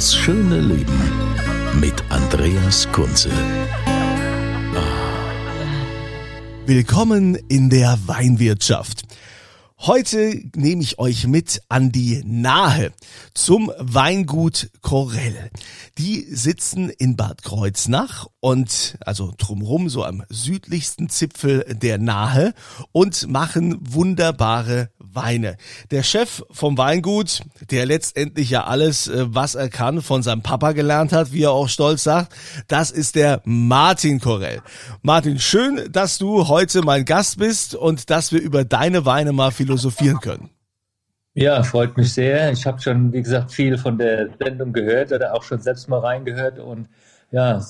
Das schöne Leben mit Andreas Kunze. Willkommen in der Weinwirtschaft. Heute nehme ich euch mit an die Nahe zum Weingut Korell. Die sitzen in Bad Kreuznach und also drumherum so am südlichsten Zipfel der Nahe und machen wunderbare Weine. Der Chef vom Weingut, der letztendlich ja alles, äh, was er kann, von seinem Papa gelernt hat, wie er auch stolz sagt, das ist der Martin Korell. Martin, schön, dass du heute mein Gast bist und dass wir über deine Weine mal philosophieren können. Ja, freut mich sehr. Ich habe schon, wie gesagt, viel von der Sendung gehört oder auch schon selbst mal reingehört und ja,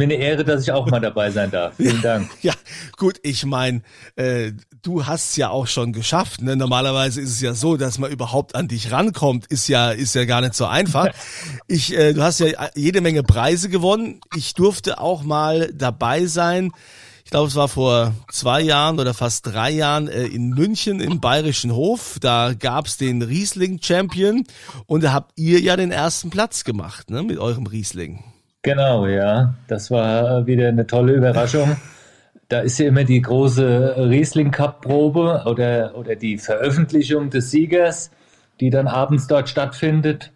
mir eine Ehre, dass ich auch mal dabei sein darf. Vielen Dank. Ja, gut, ich meine, äh, du hast es ja auch schon geschafft. Ne? Normalerweise ist es ja so, dass man überhaupt an dich rankommt, ist ja ist ja gar nicht so einfach. Ich, äh, du hast ja jede Menge Preise gewonnen. Ich durfte auch mal dabei sein. Ich glaube, es war vor zwei Jahren oder fast drei Jahren äh, in München im Bayerischen Hof. Da gab's den Riesling Champion und da habt ihr ja den ersten Platz gemacht ne, mit eurem Riesling. Genau, ja. Das war wieder eine tolle Überraschung. Da ist ja immer die große Riesling Cup Probe oder, oder die Veröffentlichung des Siegers, die dann abends dort stattfindet.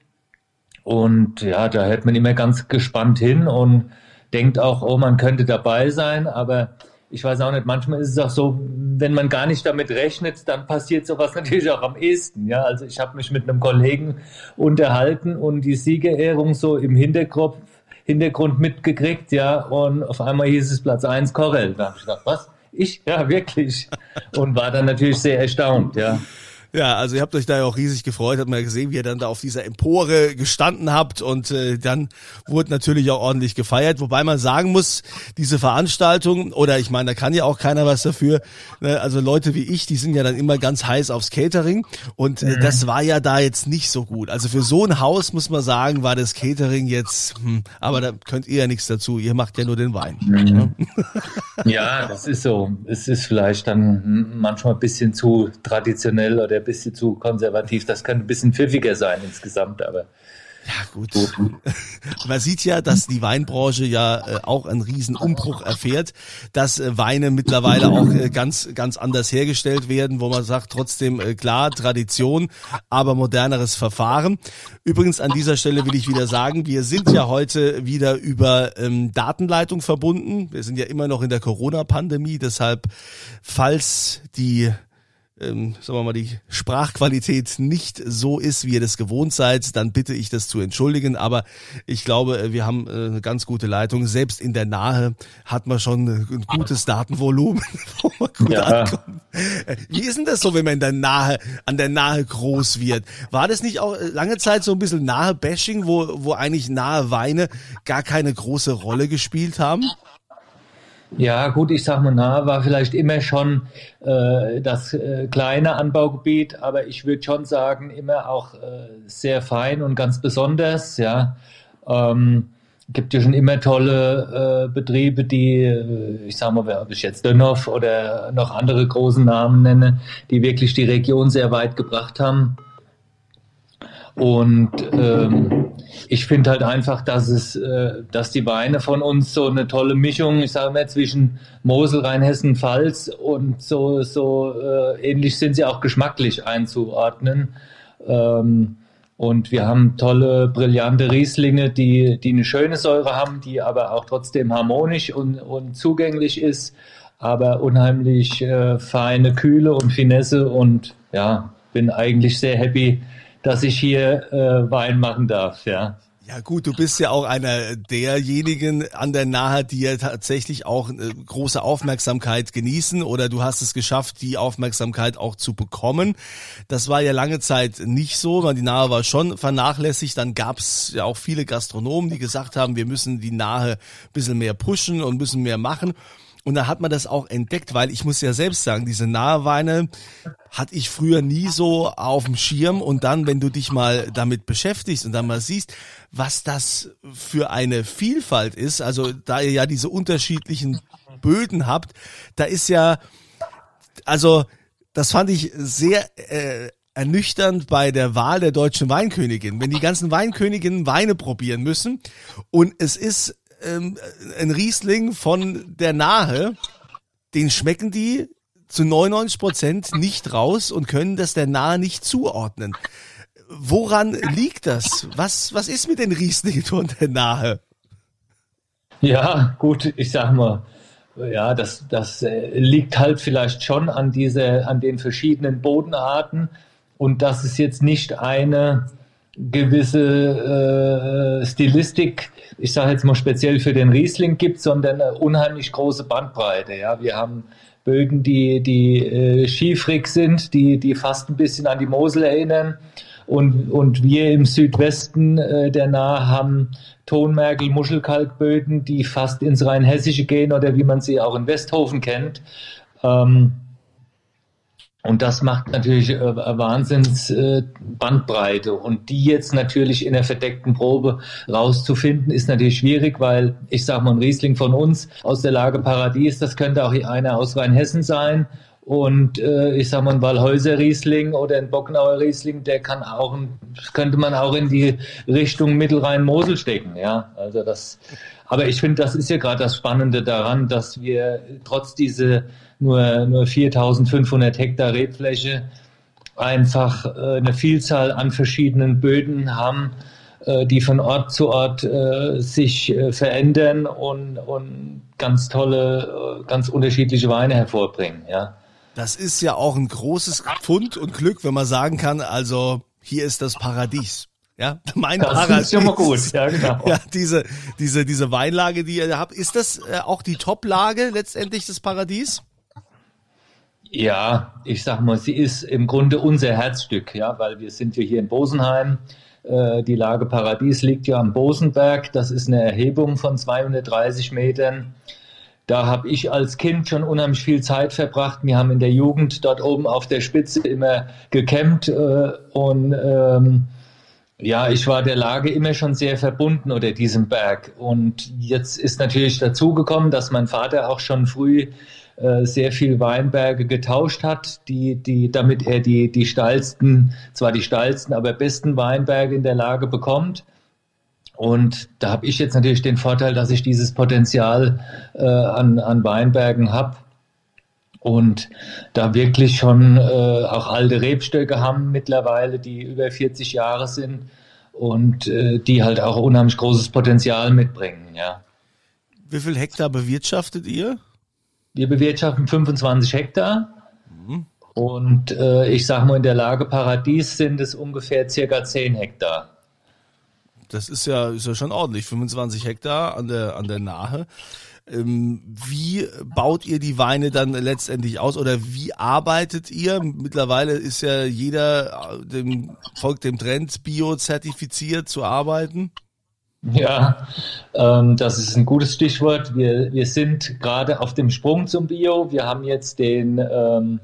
Und ja, da hört man immer ganz gespannt hin und denkt auch, oh, man könnte dabei sein, aber ich weiß auch nicht, manchmal ist es auch so, wenn man gar nicht damit rechnet, dann passiert sowas natürlich auch am ehesten. Ja, also ich habe mich mit einem Kollegen unterhalten und die Siegerehrung so im Hinterkopf Hintergrund mitgekriegt, ja, und auf einmal hieß es Platz 1 Korrel. Da habe ich gedacht, was? Ich? Ja, wirklich. Und war dann natürlich sehr erstaunt, ja. Ja, also ihr habt euch da ja auch riesig gefreut, hat man ja gesehen, wie ihr dann da auf dieser Empore gestanden habt und äh, dann wurde natürlich auch ordentlich gefeiert, wobei man sagen muss, diese Veranstaltung oder ich meine, da kann ja auch keiner was dafür, ne? also Leute wie ich, die sind ja dann immer ganz heiß aufs Catering und äh, das war ja da jetzt nicht so gut. Also für so ein Haus muss man sagen, war das Catering jetzt, hm, aber da könnt ihr ja nichts dazu, ihr macht ja nur den Wein. Mhm. Ne? Ja, das ist so. Es ist vielleicht dann manchmal ein bisschen zu traditionell oder ein bisschen zu konservativ. Das kann ein bisschen pfiffiger sein insgesamt, aber ja, gut. Man sieht ja, dass die Weinbranche ja äh, auch einen riesen Umbruch erfährt, dass äh, Weine mittlerweile auch äh, ganz, ganz anders hergestellt werden, wo man sagt, trotzdem klar, Tradition, aber moderneres Verfahren. Übrigens an dieser Stelle will ich wieder sagen, wir sind ja heute wieder über ähm, Datenleitung verbunden. Wir sind ja immer noch in der Corona-Pandemie, deshalb, falls die ähm, sagen wir mal, die Sprachqualität nicht so ist, wie ihr das gewohnt seid, dann bitte ich das zu entschuldigen. Aber ich glaube, äh, wir haben äh, eine ganz gute Leitung. Selbst in der Nahe hat man schon ein gutes Datenvolumen, wo man gut ja. ankommt. Äh, wie ist denn das so, wenn man in der Nahe, an der Nahe groß wird? War das nicht auch lange Zeit so ein bisschen nahe Bashing, wo, wo eigentlich nahe Weine gar keine große Rolle gespielt haben? Ja, gut, ich sag mal, nah war vielleicht immer schon äh, das äh, kleine Anbaugebiet, aber ich würde schon sagen, immer auch äh, sehr fein und ganz besonders, ja. Ähm, gibt ja schon immer tolle äh, Betriebe, die, äh, ich sag mal, ob ich jetzt Dönhoff oder noch andere großen Namen nenne, die wirklich die Region sehr weit gebracht haben. Und ähm, ich finde halt einfach, dass es, äh, dass die Weine von uns so eine tolle Mischung, ich sage mal, zwischen Mosel, Rheinhessen, Pfalz und so, so äh, ähnlich sind sie auch geschmacklich einzuordnen. Ähm, und wir haben tolle, brillante Rieslinge, die, die eine schöne Säure haben, die aber auch trotzdem harmonisch und, und zugänglich ist, aber unheimlich äh, feine Kühle und Finesse und ja, bin eigentlich sehr happy, dass ich hier äh, Wein machen darf, ja. Ja gut, du bist ja auch einer derjenigen an der Nahe, die ja tatsächlich auch äh, große Aufmerksamkeit genießen oder du hast es geschafft, die Aufmerksamkeit auch zu bekommen. Das war ja lange Zeit nicht so, weil die Nahe war schon vernachlässigt. Dann gab es ja auch viele Gastronomen, die gesagt haben, wir müssen die Nahe ein bisschen mehr pushen und müssen mehr machen. Und da hat man das auch entdeckt, weil ich muss ja selbst sagen, diese Naheweine hatte ich früher nie so auf dem Schirm. Und dann, wenn du dich mal damit beschäftigst und dann mal siehst, was das für eine Vielfalt ist, also da ihr ja diese unterschiedlichen Böden habt, da ist ja, also das fand ich sehr äh, ernüchternd bei der Wahl der deutschen Weinkönigin. Wenn die ganzen Weinköniginnen Weine probieren müssen und es ist ähm, ein Riesling von der Nahe, den schmecken die zu 99 Prozent nicht raus und können das der Nahe nicht zuordnen. Woran liegt das? Was, was ist mit den Rieslingen von der Nahe? Ja, gut, ich sag mal, ja, das, das äh, liegt halt vielleicht schon an diese, an den verschiedenen Bodenarten und das ist jetzt nicht eine gewisse äh, Stilistik, ich sage jetzt mal speziell für den Riesling gibt, sondern eine unheimlich große Bandbreite. Ja, wir haben Böden, die, die äh, schiefrig sind, die, die fast ein bisschen an die Mosel erinnern. Und, und wir im Südwesten äh, der Nahe haben Tonmergel, Muschelkalkböden, die fast ins Rheinhessische gehen oder wie man sie auch in Westhofen kennt. Ähm, und das macht natürlich äh, Wahnsinns äh, Bandbreite. Und die jetzt natürlich in der verdeckten Probe rauszufinden, ist natürlich schwierig, weil ich sage mal, ein Riesling von uns aus der Lage Paradies, das könnte auch einer aus Rheinhessen sein. Und äh, ich sage mal, ein Wallhäuser Riesling oder ein Bocknauer Riesling, der kann auch, könnte man auch in die Richtung Mittelrhein-Mosel stecken. Ja, also das. Aber ich finde, das ist ja gerade das Spannende daran, dass wir trotz diese nur, nur 4500 Hektar Rebfläche, einfach äh, eine Vielzahl an verschiedenen Böden haben, äh, die von Ort zu Ort äh, sich äh, verändern und, und ganz tolle, äh, ganz unterschiedliche Weine hervorbringen. Ja. Das ist ja auch ein großes Pfund und Glück, wenn man sagen kann, also hier ist das Paradies. Ja, mein das Paradies. ist schon mal gut, ja, genau. Ja, diese, diese, diese Weinlage, die ihr habt, ist das äh, auch die Top-Lage letztendlich des Paradies? Ja, ich sag mal, sie ist im Grunde unser Herzstück, ja, weil wir sind ja hier in Bosenheim. Äh, die Lage Paradies liegt ja am Bosenberg. Das ist eine Erhebung von 230 Metern. Da habe ich als Kind schon unheimlich viel Zeit verbracht. Wir haben in der Jugend dort oben auf der Spitze immer gecampt äh, und ähm, ja, ich war der Lage immer schon sehr verbunden oder diesem Berg. Und jetzt ist natürlich dazugekommen, dass mein Vater auch schon früh äh, sehr viel Weinberge getauscht hat, die, die, damit er die, die steilsten, zwar die steilsten, aber besten Weinberge in der Lage bekommt. Und da habe ich jetzt natürlich den Vorteil, dass ich dieses Potenzial äh, an, an Weinbergen habe und da wirklich schon äh, auch alte Rebstöcke haben mittlerweile, die über 40 Jahre sind und äh, die halt auch unheimlich großes Potenzial mitbringen. Ja. Wie viel Hektar bewirtschaftet ihr? Wir bewirtschaften 25 Hektar. Mhm. Und äh, ich sage mal, in der Lage Paradies sind es ungefähr circa 10 Hektar. Das ist ja, ist ja schon ordentlich, 25 Hektar an der, an der Nahe. Ähm, wie baut ihr die Weine dann letztendlich aus oder wie arbeitet ihr? Mittlerweile ist ja jeder, äh, dem, folgt dem Trend, bio-zertifiziert zu arbeiten. Ja, ähm, das ist ein gutes Stichwort. Wir, wir sind gerade auf dem Sprung zum Bio. Wir haben jetzt den ähm,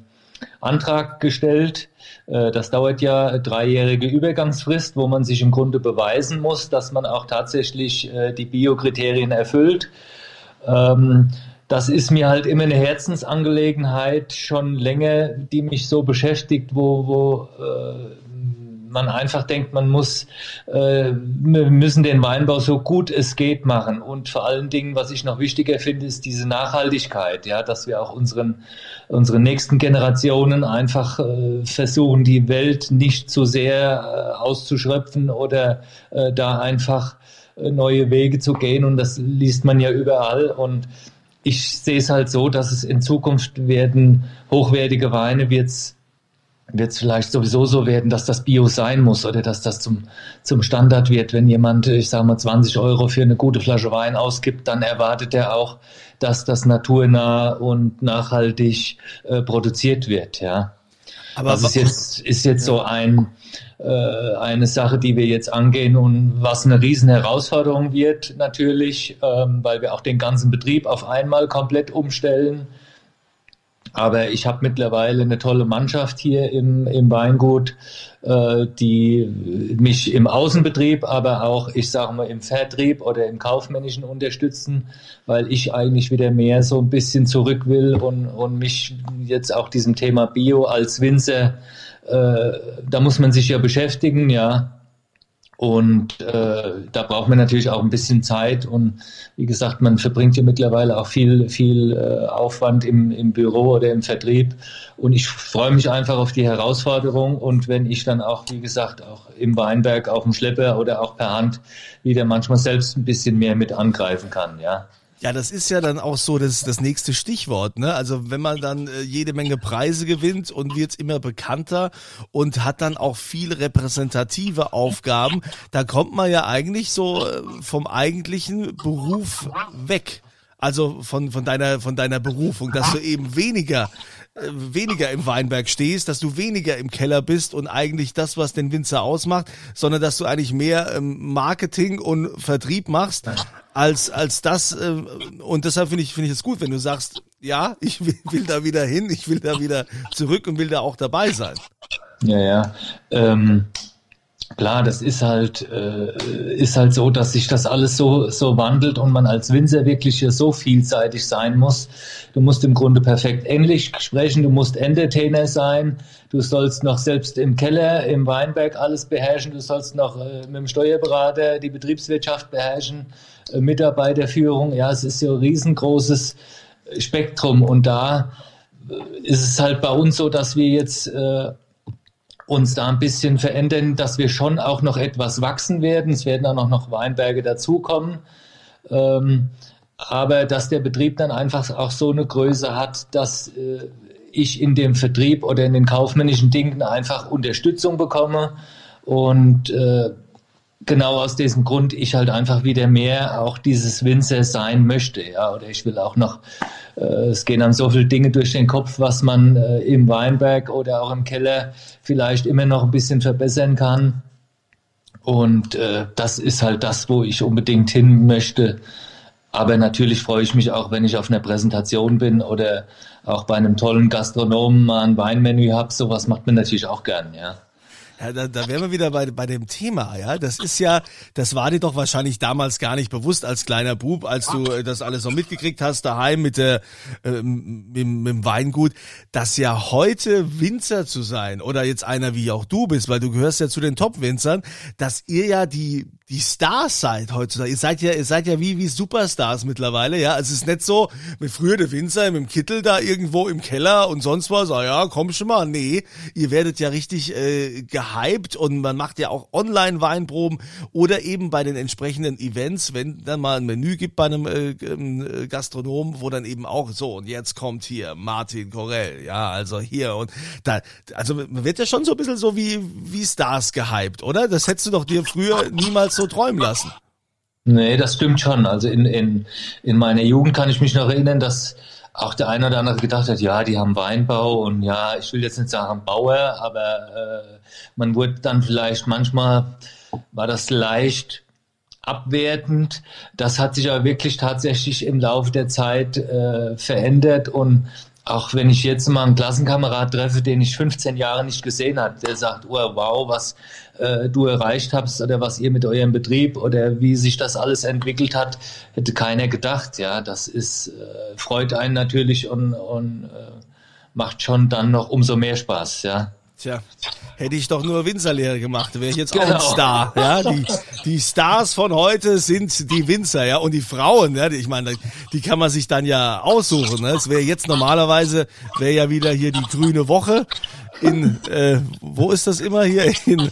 Antrag gestellt. Äh, das dauert ja dreijährige Übergangsfrist, wo man sich im Grunde beweisen muss, dass man auch tatsächlich äh, die Bio-Kriterien erfüllt. Ähm, das ist mir halt immer eine Herzensangelegenheit, schon länger, die mich so beschäftigt, wo, wo äh, man einfach denkt, man muss, äh, wir müssen den Weinbau so gut es geht machen. Und vor allen Dingen, was ich noch wichtiger finde, ist diese Nachhaltigkeit, ja, dass wir auch unseren, unseren nächsten Generationen einfach äh, versuchen, die Welt nicht zu sehr äh, auszuschröpfen oder äh, da einfach neue Wege zu gehen. Und das liest man ja überall. Und ich sehe es halt so, dass es in Zukunft werden hochwertige Weine, wird's wird es vielleicht sowieso so werden, dass das Bio sein muss oder dass das zum, zum Standard wird. Wenn jemand, ich sage mal, 20 Euro für eine gute Flasche Wein ausgibt, dann erwartet er auch, dass das naturnah und nachhaltig äh, produziert wird. Ja. Aber das ist jetzt, ist jetzt so ein, äh, eine Sache, die wir jetzt angehen und was eine riesen Herausforderung wird natürlich, ähm, weil wir auch den ganzen Betrieb auf einmal komplett umstellen. Aber ich habe mittlerweile eine tolle Mannschaft hier im, im Weingut, äh, die mich im Außenbetrieb, aber auch, ich sage mal, im Vertrieb oder im Kaufmännischen unterstützen, weil ich eigentlich wieder mehr so ein bisschen zurück will und, und mich jetzt auch diesem Thema Bio als Winzer, äh, da muss man sich ja beschäftigen, ja. Und äh, da braucht man natürlich auch ein bisschen Zeit. Und wie gesagt, man verbringt ja mittlerweile auch viel, viel äh, Aufwand im, im Büro oder im Vertrieb. Und ich freue mich einfach auf die Herausforderung. Und wenn ich dann auch, wie gesagt, auch im Weinberg auf dem Schlepper oder auch per Hand wieder manchmal selbst ein bisschen mehr mit angreifen kann, ja. Ja, das ist ja dann auch so das, das nächste Stichwort. Ne? Also wenn man dann äh, jede Menge Preise gewinnt und wird immer bekannter und hat dann auch viel repräsentative Aufgaben, da kommt man ja eigentlich so äh, vom eigentlichen Beruf weg. Also von, von deiner, von deiner Berufung, dass du eben weniger weniger im Weinberg stehst, dass du weniger im Keller bist und eigentlich das, was den Winzer ausmacht, sondern dass du eigentlich mehr ähm, Marketing und Vertrieb machst als als das äh, und deshalb finde ich finde ich es gut, wenn du sagst, ja, ich will, will da wieder hin, ich will da wieder zurück und will da auch dabei sein. Ja, ja. Ähm, Klar, das ist halt, äh, ist halt so, dass sich das alles so, so wandelt und man als Winzer wirklich hier so vielseitig sein muss. Du musst im Grunde perfekt Englisch sprechen, du musst Entertainer sein, du sollst noch selbst im Keller, im Weinberg alles beherrschen, du sollst noch äh, mit dem Steuerberater die Betriebswirtschaft beherrschen, äh, Mitarbeiterführung. Ja, es ist ja ein riesengroßes Spektrum und da äh, ist es halt bei uns so, dass wir jetzt äh, uns da ein bisschen verändern, dass wir schon auch noch etwas wachsen werden. Es werden auch noch Weinberge dazukommen. Ähm, aber dass der Betrieb dann einfach auch so eine Größe hat, dass äh, ich in dem Vertrieb oder in den kaufmännischen Dingen einfach Unterstützung bekomme und äh, genau aus diesem Grund ich halt einfach wieder mehr auch dieses Winzer sein möchte, ja, oder ich will auch noch äh, es gehen dann so viele Dinge durch den Kopf, was man äh, im Weinberg oder auch im Keller vielleicht immer noch ein bisschen verbessern kann. Und äh, das ist halt das, wo ich unbedingt hin möchte. Aber natürlich freue ich mich auch, wenn ich auf einer Präsentation bin oder auch bei einem tollen Gastronomen mal ein Weinmenü habe. Sowas macht man natürlich auch gern, ja. Ja, da, da wären wir wieder bei, bei dem Thema, ja. Das ist ja, das war dir doch wahrscheinlich damals gar nicht bewusst als kleiner Bub, als du äh, das alles so mitgekriegt hast, daheim mit, der, äh, mit, mit dem Weingut, dass ja heute Winzer zu sein oder jetzt einer wie auch du bist, weil du gehörst ja zu den Top-Winzern, dass ihr ja die, die Stars seid heutzutage. Ihr seid ja, ihr seid ja wie, wie Superstars mittlerweile, ja. Es ist nicht so, mit früher der Winzer dem Kittel da irgendwo im Keller und sonst was, ah ja, komm schon mal. Nee, ihr werdet ja richtig äh, gehypt und man macht ja auch Online-Weinproben oder eben bei den entsprechenden Events, wenn dann mal ein Menü gibt bei einem äh, äh, Gastronomen, wo dann eben auch so und jetzt kommt hier Martin Corell, ja, also hier und da, also man wird ja schon so ein bisschen so wie, wie Stars gehypt, oder? Das hättest du doch dir früher niemals so träumen lassen. Nee, das stimmt schon. Also in, in, in meiner Jugend kann ich mich noch erinnern, dass auch der eine oder andere gedacht hat, ja, die haben Weinbau und ja, ich will jetzt nicht sagen Bauer, aber äh, man wurde dann vielleicht manchmal, war das leicht abwertend. Das hat sich aber wirklich tatsächlich im Laufe der Zeit äh, verändert und auch wenn ich jetzt mal einen Klassenkamerad treffe, den ich 15 Jahre nicht gesehen habe, der sagt, oh, wow, was äh, du erreicht hast oder was ihr mit eurem Betrieb oder wie sich das alles entwickelt hat, hätte keiner gedacht. Ja, das ist äh, freut einen natürlich und, und äh, macht schon dann noch umso mehr Spaß. Ja. Tja, hätte ich doch nur Winzerlehre gemacht, wäre ich jetzt genau. auch ein genau. Star. Ja, die, die Stars von heute sind die Winzer, ja, und die Frauen, ja, ich meine, die kann man sich dann ja aussuchen. Ne? Es wäre jetzt normalerweise, wäre ja wieder hier die grüne Woche in, äh, wo ist das immer hier? In,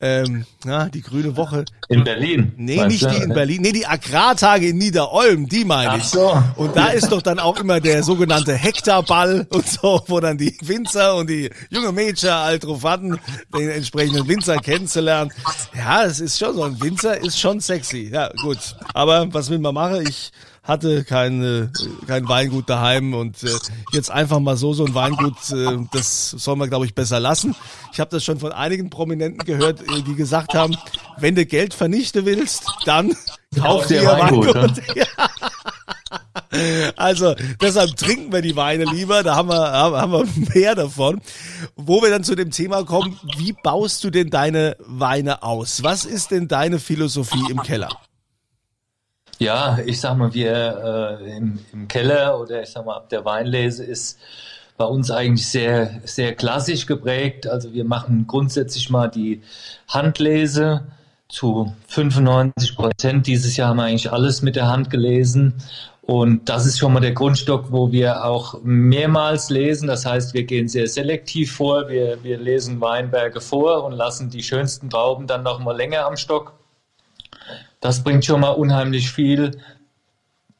ähm, na, die Grüne Woche. In Berlin. Nee, nicht die in Berlin. Nee, die Agrartage in Niederolm, die meine ich. Ach so. Und da ist doch dann auch immer der sogenannte Hektarball und so, wo dann die Winzer und die junge Mädchen drauf hatten, den entsprechenden Winzer kennenzulernen. Ja, es ist schon so, ein Winzer ist schon sexy. Ja, gut. Aber was will man machen? Ich hatte keine, kein Weingut daheim und äh, jetzt einfach mal so so ein Weingut, äh, das soll man glaube ich besser lassen. Ich habe das schon von einigen Prominenten gehört, äh, die gesagt haben, wenn du Geld vernichten willst, dann kauf dir Weingut. Weingut. Ja. Also deshalb trinken wir die Weine lieber, da haben wir, haben wir mehr davon. Wo wir dann zu dem Thema kommen, wie baust du denn deine Weine aus? Was ist denn deine Philosophie im Keller? Ja, ich sag mal, wir äh, im, im Keller oder ich sag mal ab der Weinlese ist bei uns eigentlich sehr, sehr klassisch geprägt. Also wir machen grundsätzlich mal die Handlese zu 95 Prozent. Dieses Jahr haben wir eigentlich alles mit der Hand gelesen. Und das ist schon mal der Grundstock, wo wir auch mehrmals lesen. Das heißt, wir gehen sehr selektiv vor. Wir, wir lesen Weinberge vor und lassen die schönsten Trauben dann noch mal länger am Stock. Das bringt schon mal unheimlich viel.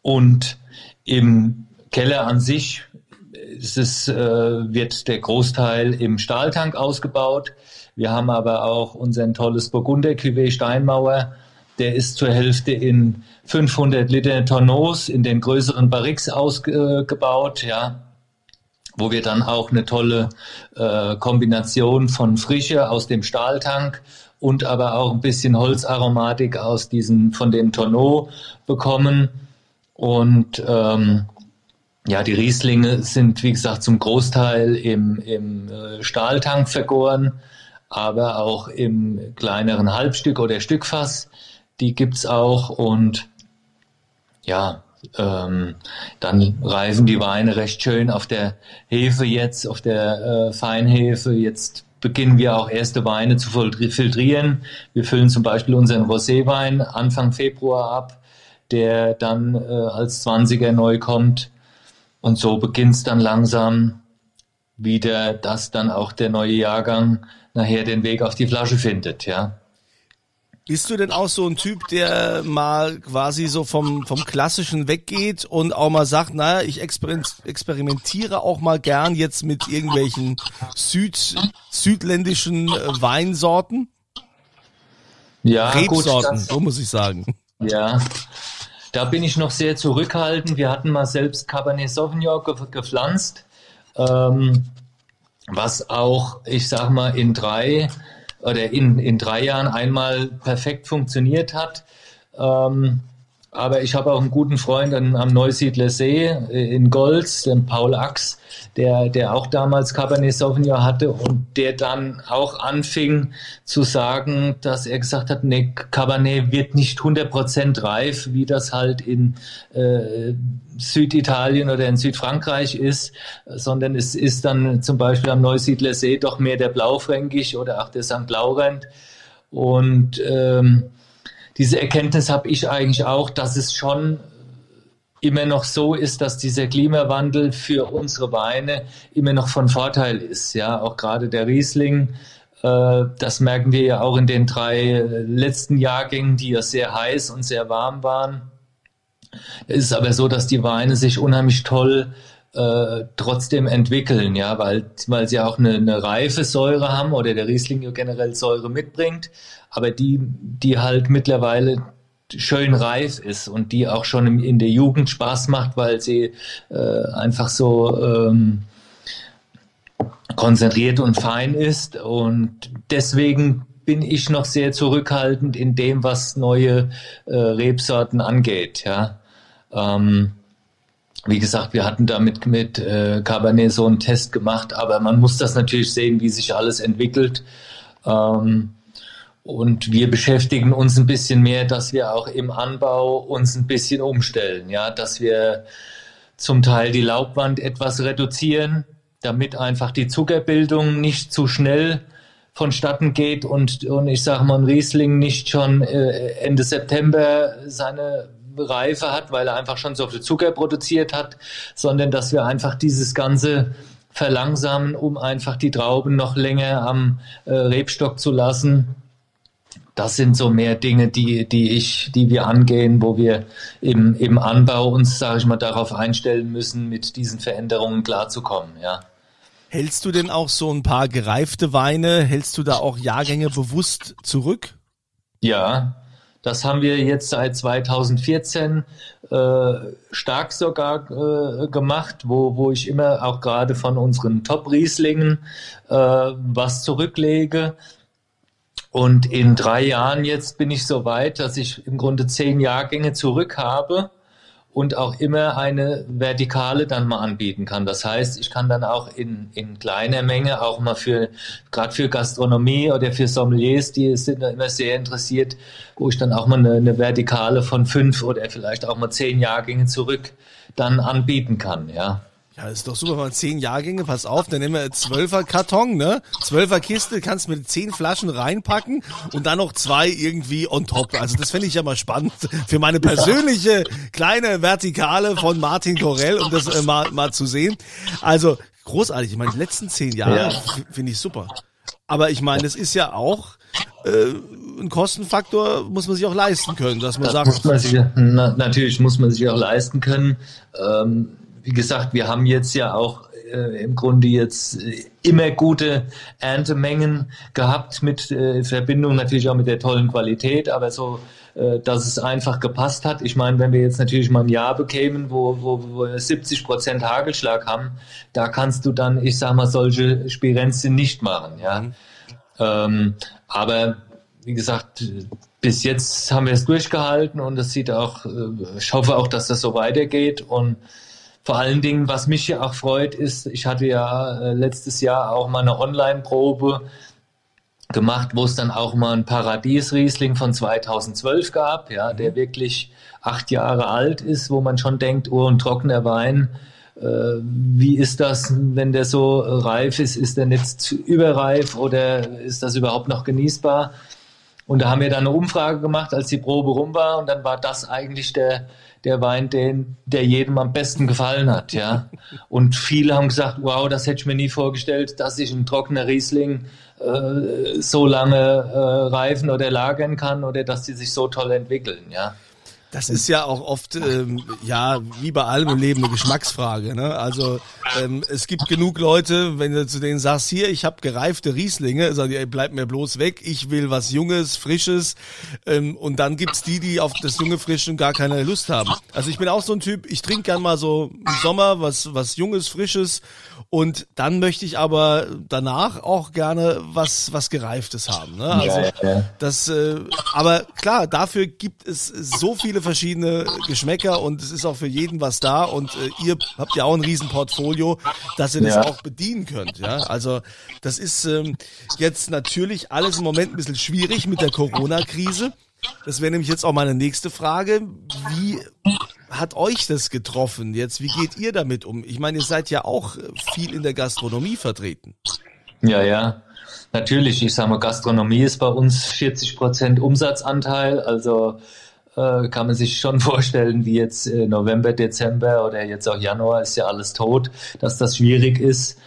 Und im Keller an sich es, äh, wird der Großteil im Stahltank ausgebaut. Wir haben aber auch unseren tolles Burgunder Cuvée Steinmauer. Der ist zur Hälfte in 500 Liter Tonneaus in den größeren Barriques ausgebaut, ja, wo wir dann auch eine tolle äh, Kombination von Frische aus dem Stahltank und aber auch ein bisschen Holzaromatik aus diesen von den Tonneau bekommen. Und ähm, ja, die Rieslinge sind, wie gesagt, zum Großteil im, im äh, Stahltank vergoren, aber auch im kleineren Halbstück oder Stückfass. Die gibt's auch und ja, ähm, dann reifen die Weine recht schön auf der Hefe jetzt, auf der äh, Feinhefe. Jetzt beginnen wir auch erste Weine zu filtrieren. Wir füllen zum Beispiel unseren Roséwein Anfang Februar ab, der dann äh, als 20er neu kommt. Und so beginnt es dann langsam wieder, dass dann auch der neue Jahrgang nachher den Weg auf die Flasche findet, ja. Bist du denn auch so ein Typ, der mal quasi so vom, vom Klassischen weggeht und auch mal sagt, naja, ich experimentiere auch mal gern jetzt mit irgendwelchen Süd, südländischen äh, Weinsorten? Ja, Rebsorten, gut, so muss ich sagen. Ja, da bin ich noch sehr zurückhaltend. Wir hatten mal selbst Cabernet Sauvignon ge gepflanzt, ähm, was auch, ich sag mal, in drei oder in, in drei Jahren einmal perfekt funktioniert hat. Ähm, aber ich habe auch einen guten Freund am, am Neusiedler See äh, in Golz, den Paul Ax, der, der auch damals Cabernet Sauvignon hatte und der dann auch anfing zu sagen, dass er gesagt hat, nee, Cabernet wird nicht 100% reif, wie das halt in äh, Süditalien oder in Südfrankreich ist, sondern es ist dann zum Beispiel am Neusiedler See doch mehr der Blaufränkisch oder auch der St. Laurent und ähm, diese Erkenntnis habe ich eigentlich auch, dass es schon immer noch so ist, dass dieser Klimawandel für unsere Weine immer noch von Vorteil ist. Ja, auch gerade der Riesling, äh, das merken wir ja auch in den drei letzten Jahrgängen, die ja sehr heiß und sehr warm waren. Es ist aber so, dass die Weine sich unheimlich toll äh, trotzdem entwickeln, ja, weil, weil sie auch eine, eine reife Säure haben oder der Riesling generell Säure mitbringt, aber die, die halt mittlerweile schön reif ist und die auch schon in der Jugend Spaß macht, weil sie äh, einfach so ähm, konzentriert und fein ist. Und deswegen bin ich noch sehr zurückhaltend in dem, was neue äh, Rebsorten angeht. Ja. Ähm, wie gesagt, wir hatten damit mit äh, Cabernet so einen Test gemacht, aber man muss das natürlich sehen, wie sich alles entwickelt. Ähm, und wir beschäftigen uns ein bisschen mehr, dass wir auch im Anbau uns ein bisschen umstellen, ja, dass wir zum Teil die Laubwand etwas reduzieren, damit einfach die Zuckerbildung nicht zu schnell vonstatten geht und, und ich sage mal, ein Riesling nicht schon äh, Ende September seine Reife hat, weil er einfach schon so viel Zucker produziert hat, sondern dass wir einfach dieses ganze verlangsamen, um einfach die Trauben noch länger am äh, Rebstock zu lassen. Das sind so mehr Dinge, die, die ich, die wir angehen, wo wir im, im Anbau uns, sage ich mal, darauf einstellen müssen, mit diesen Veränderungen klarzukommen, ja. Hältst du denn auch so ein paar gereifte Weine, hältst du da auch Jahrgänge bewusst zurück? Ja, das haben wir jetzt seit 2014 äh, stark sogar äh, gemacht, wo, wo ich immer auch gerade von unseren Top-Rieslingen äh, was zurücklege. Und in drei Jahren jetzt bin ich so weit, dass ich im Grunde zehn Jahrgänge zurück habe und auch immer eine Vertikale dann mal anbieten kann. Das heißt, ich kann dann auch in, in kleiner Menge auch mal für, gerade für Gastronomie oder für Sommeliers, die sind da immer sehr interessiert, wo ich dann auch mal eine, eine Vertikale von fünf oder vielleicht auch mal zehn Jahrgänge zurück dann anbieten kann, ja. Ja, ist doch super, wenn zehn Jahrgänge, pass auf, dann nehmen wir zwölfer Karton, ne? Zwölfer Kiste, kannst mit zehn Flaschen reinpacken und dann noch zwei irgendwie on top. Also das fände ich ja mal spannend für meine persönliche kleine Vertikale von Martin Corell, um das äh, mal, mal zu sehen. Also großartig, ich meine, die letzten zehn Jahre ja. finde ich super. Aber ich meine, es ist ja auch äh, ein Kostenfaktor, muss man sich auch leisten können, dass man das sagt. Muss man sich, na, natürlich muss man sich auch leisten können. Ähm, wie gesagt, wir haben jetzt ja auch äh, im Grunde jetzt äh, immer gute Erntemengen gehabt mit äh, Verbindung natürlich auch mit der tollen Qualität, aber so, äh, dass es einfach gepasst hat. Ich meine, wenn wir jetzt natürlich mal ein Jahr bekämen, wo, wo, wo wir 70 Prozent Hagelschlag haben, da kannst du dann, ich sag mal, solche Spirenzien nicht machen, ja. Mhm. Ähm, aber wie gesagt, bis jetzt haben wir es durchgehalten und es sieht auch, äh, ich hoffe auch, dass das so weitergeht und vor allen Dingen, was mich ja auch freut, ist, ich hatte ja äh, letztes Jahr auch mal eine Online-Probe gemacht, wo es dann auch mal ein Paradies-Riesling von 2012 gab, ja, der mhm. wirklich acht Jahre alt ist, wo man schon denkt, oh, ein trockener Wein, äh, wie ist das, wenn der so reif ist? Ist der zu überreif oder ist das überhaupt noch genießbar? Und da haben wir dann eine Umfrage gemacht, als die Probe rum war, und dann war das eigentlich der, der Wein, den, der jedem am besten gefallen hat, ja. Und viele haben gesagt, wow, das hätte ich mir nie vorgestellt, dass ich ein trockener Riesling äh, so lange äh, reifen oder lagern kann oder dass die sich so toll entwickeln, ja. Das ist ja auch oft, ähm, ja, wie bei allem im Leben eine Geschmacksfrage. Ne? Also ähm, es gibt genug Leute, wenn du zu denen sagst, hier, ich habe gereifte Rieslinge, sagen die, ey, bleib mir bloß weg, ich will was Junges, Frisches. Ähm, und dann gibt's die, die auf das junge Frische gar keine Lust haben. Also ich bin auch so ein Typ, ich trinke gern mal so im Sommer was, was Junges, Frisches und dann möchte ich aber danach auch gerne was, was Gereiftes haben. Ne? Also ja, ja. das, äh, aber klar, dafür gibt es so viele verschiedene Geschmäcker und es ist auch für jeden was da und äh, ihr habt ja auch ein Riesenportfolio, dass ihr das ja. auch bedienen könnt. Ja, also das ist ähm, jetzt natürlich alles im Moment ein bisschen schwierig mit der Corona-Krise. Das wäre nämlich jetzt auch meine nächste Frage. Wie hat euch das getroffen jetzt? Wie geht ihr damit um? Ich meine, ihr seid ja auch viel in der Gastronomie vertreten. Ja, ja. Natürlich, ich sage mal, Gastronomie ist bei uns 40 Prozent Umsatzanteil. Also äh, kann man sich schon vorstellen, wie jetzt äh, November, Dezember oder jetzt auch Januar ist ja alles tot, dass das schwierig ist.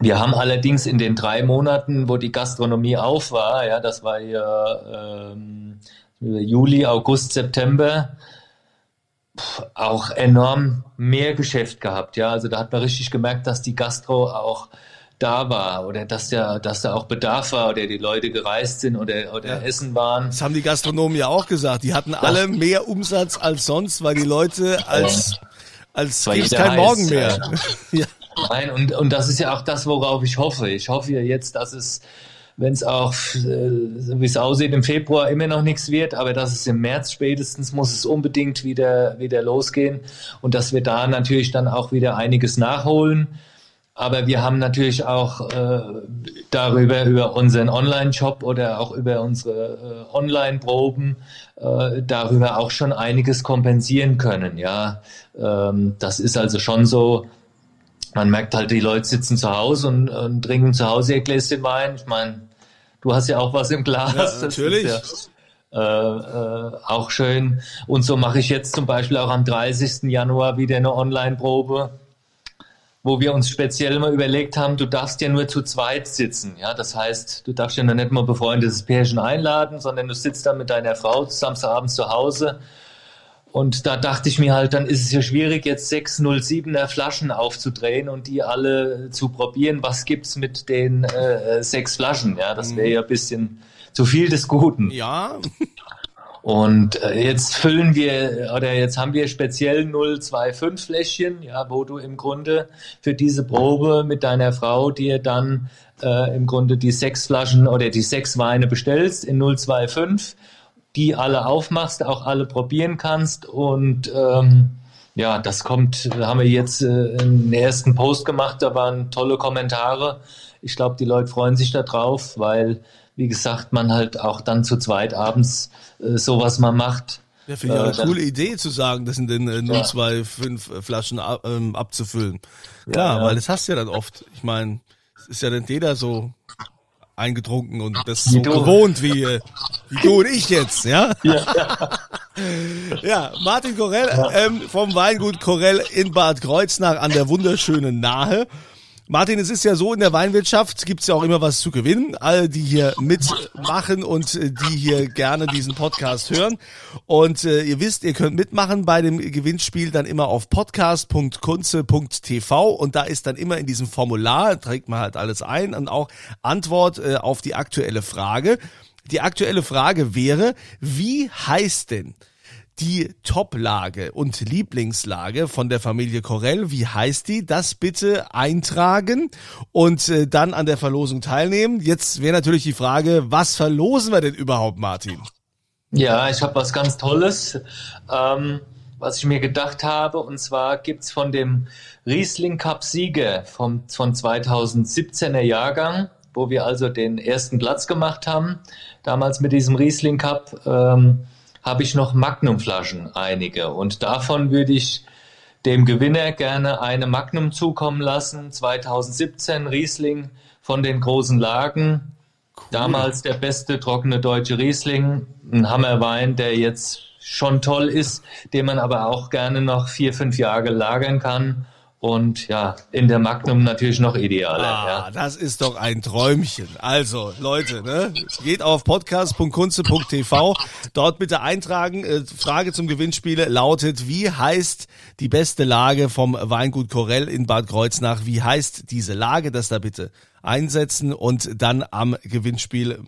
Wir haben allerdings in den drei Monaten, wo die Gastronomie auf war, ja, das war ja ähm, Juli, August, September, auch enorm mehr Geschäft gehabt. Ja, also da hat man richtig gemerkt, dass die Gastro auch da war oder dass da, dass da auch Bedarf war oder die Leute gereist sind oder, oder ja. essen waren. Das haben die Gastronomen ja auch gesagt. Die hatten alle mehr Umsatz als sonst, weil die Leute als, als gibt's kein Morgen mehr. ja. Nein, und, und das ist ja auch das, worauf ich hoffe. Ich hoffe ja jetzt, dass es, wenn es auch, äh, wie es aussieht, im Februar immer noch nichts wird, aber dass es im März spätestens muss es unbedingt wieder, wieder losgehen und dass wir da natürlich dann auch wieder einiges nachholen. Aber wir haben natürlich auch äh, darüber, über unseren Online-Shop oder auch über unsere äh, Online-Proben, äh, darüber auch schon einiges kompensieren können. Ja, ähm, das ist also schon so, man merkt halt, die Leute sitzen zu Hause und, und trinken zu Hause ihr Gläschen Wein. Ich meine, du hast ja auch was im Glas. Ja, natürlich. Ja, äh, äh, auch schön. Und so mache ich jetzt zum Beispiel auch am 30. Januar wieder eine Online-Probe, wo wir uns speziell mal überlegt haben, du darfst ja nur zu zweit sitzen. Ja, das heißt, du darfst ja noch nicht mal befreundetes Pärchen einladen, sondern du sitzt dann mit deiner Frau Samstagabends zu Hause. Und da dachte ich mir halt, dann ist es ja schwierig, jetzt 607er Flaschen aufzudrehen und die alle zu probieren. Was gibt's mit den äh, sechs Flaschen? Ja, das wäre ja ein bisschen zu viel des Guten. Ja. Und äh, jetzt füllen wir oder jetzt haben wir speziell 025 Fläschchen, ja, wo du im Grunde für diese Probe mit deiner Frau dir dann äh, im Grunde die sechs Flaschen oder die sechs Weine bestellst in 025, die alle aufmachst, auch alle probieren kannst und ähm, ja, das kommt, haben wir jetzt äh, einen ersten Post gemacht, da waren tolle Kommentare. Ich glaube, die Leute freuen sich da drauf, weil wie gesagt, man halt auch dann zu zweit abends äh, sowas mal macht. Ja, finde ich äh, eine coole Idee zu sagen, das in den äh, 025 ja. Flaschen ab, ähm, abzufüllen. Klar, ja, ja. weil das hast du ja dann oft. Ich meine, es ist ja nicht jeder so eingetrunken und das so gewohnt wie, äh, wie du und ich jetzt, ja? Ja, ja Martin Korell ähm, vom Weingut Korell in Bad Kreuznach an der wunderschönen Nahe. Martin, es ist ja so, in der Weinwirtschaft gibt's ja auch immer was zu gewinnen. Alle, die hier mitmachen und äh, die hier gerne diesen Podcast hören. Und äh, ihr wisst, ihr könnt mitmachen bei dem Gewinnspiel dann immer auf podcast.kunze.tv und da ist dann immer in diesem Formular, trägt man halt alles ein und auch Antwort äh, auf die aktuelle Frage. Die aktuelle Frage wäre, wie heißt denn die Top-Lage und Lieblingslage von der Familie Corell. Wie heißt die? Das bitte eintragen und äh, dann an der Verlosung teilnehmen. Jetzt wäre natürlich die Frage, was verlosen wir denn überhaupt, Martin? Ja, ich habe was ganz Tolles, ähm, was ich mir gedacht habe. Und zwar gibt's von dem Riesling Cup Sieger vom, von 2017er Jahrgang, wo wir also den ersten Platz gemacht haben, damals mit diesem Riesling Cup. Ähm, habe ich noch Magnumflaschen, einige. Und davon würde ich dem Gewinner gerne eine Magnum zukommen lassen. 2017 Riesling von den großen Lagen. Cool. Damals der beste trockene deutsche Riesling. Ein Hammerwein, der jetzt schon toll ist, den man aber auch gerne noch vier, fünf Jahre lagern kann und ja, in der Magnum natürlich noch idealer. Ah, ja. das ist doch ein Träumchen. Also, Leute, ne, geht auf podcast.kunze.tv, dort bitte eintragen. Äh, Frage zum Gewinnspiel lautet, wie heißt die beste Lage vom Weingut Korell in Bad Kreuznach? Wie heißt diese Lage? Das da bitte einsetzen und dann am Gewinnspiel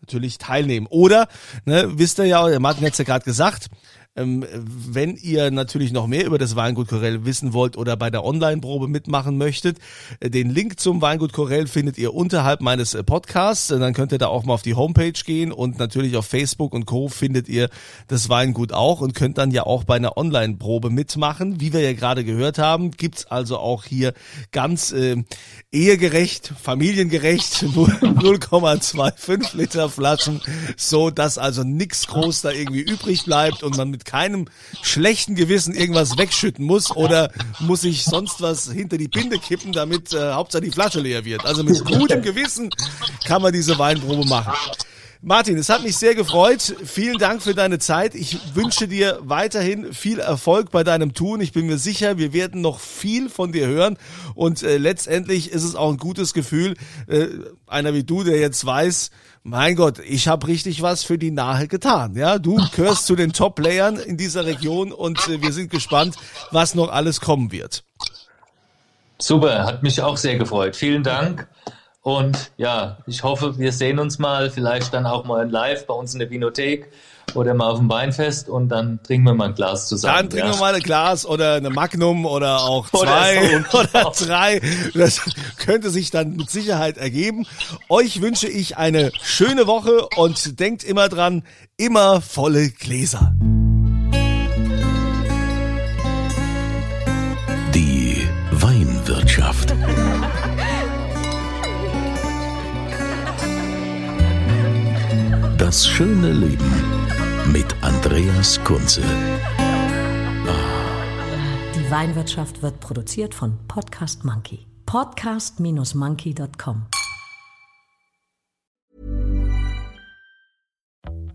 natürlich teilnehmen. Oder, ne, wisst ihr ja, der Martin hat es ja gerade gesagt, ähm, wenn ihr natürlich noch mehr über das Weingut Korell wissen wollt oder bei der Online-Probe mitmachen möchtet, äh, den Link zum Weingut Korell findet ihr unterhalb meines äh, Podcasts. Äh, dann könnt ihr da auch mal auf die Homepage gehen und natürlich auf Facebook und Co. findet ihr das Weingut auch und könnt dann ja auch bei einer Online-Probe mitmachen. Wie wir ja gerade gehört haben, gibt's also auch hier ganz äh, ehegerecht, familiengerecht 0,25 Liter Flaschen, so dass also nichts groß da irgendwie übrig bleibt und man mit keinem schlechten Gewissen irgendwas wegschütten muss oder muss ich sonst was hinter die Binde kippen, damit äh, Hauptsache die Flasche leer wird. Also mit gutem Gewissen kann man diese Weinprobe machen. Martin, es hat mich sehr gefreut. Vielen Dank für deine Zeit. Ich wünsche dir weiterhin viel Erfolg bei deinem Tun. Ich bin mir sicher, wir werden noch viel von dir hören. Und äh, letztendlich ist es auch ein gutes Gefühl, äh, einer wie du, der jetzt weiß, mein Gott, ich habe richtig was für die Nahe getan. Ja, du gehörst zu den Top-Playern in dieser Region und äh, wir sind gespannt, was noch alles kommen wird. Super, hat mich auch sehr gefreut. Vielen Dank. Und ja, ich hoffe, wir sehen uns mal, vielleicht dann auch mal live bei uns in der Vinothek oder mal auf dem Weinfest und dann trinken wir mal ein Glas zusammen. Dann trinken ja. wir mal ein Glas oder eine Magnum oder auch zwei oder, so. oder drei. Das könnte sich dann mit Sicherheit ergeben. Euch wünsche ich eine schöne Woche und denkt immer dran, immer volle Gläser. Schöne Leben mit Andreas Kunze. Die Weinwirtschaft wird produziert von Podcast Monkey. Podcast-monkey.com.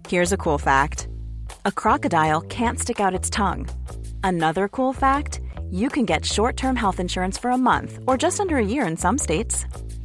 Here's a cool fact: a crocodile can't stick out its tongue. Another cool fact. you can get short term health insurance for a month or just under a year in some states.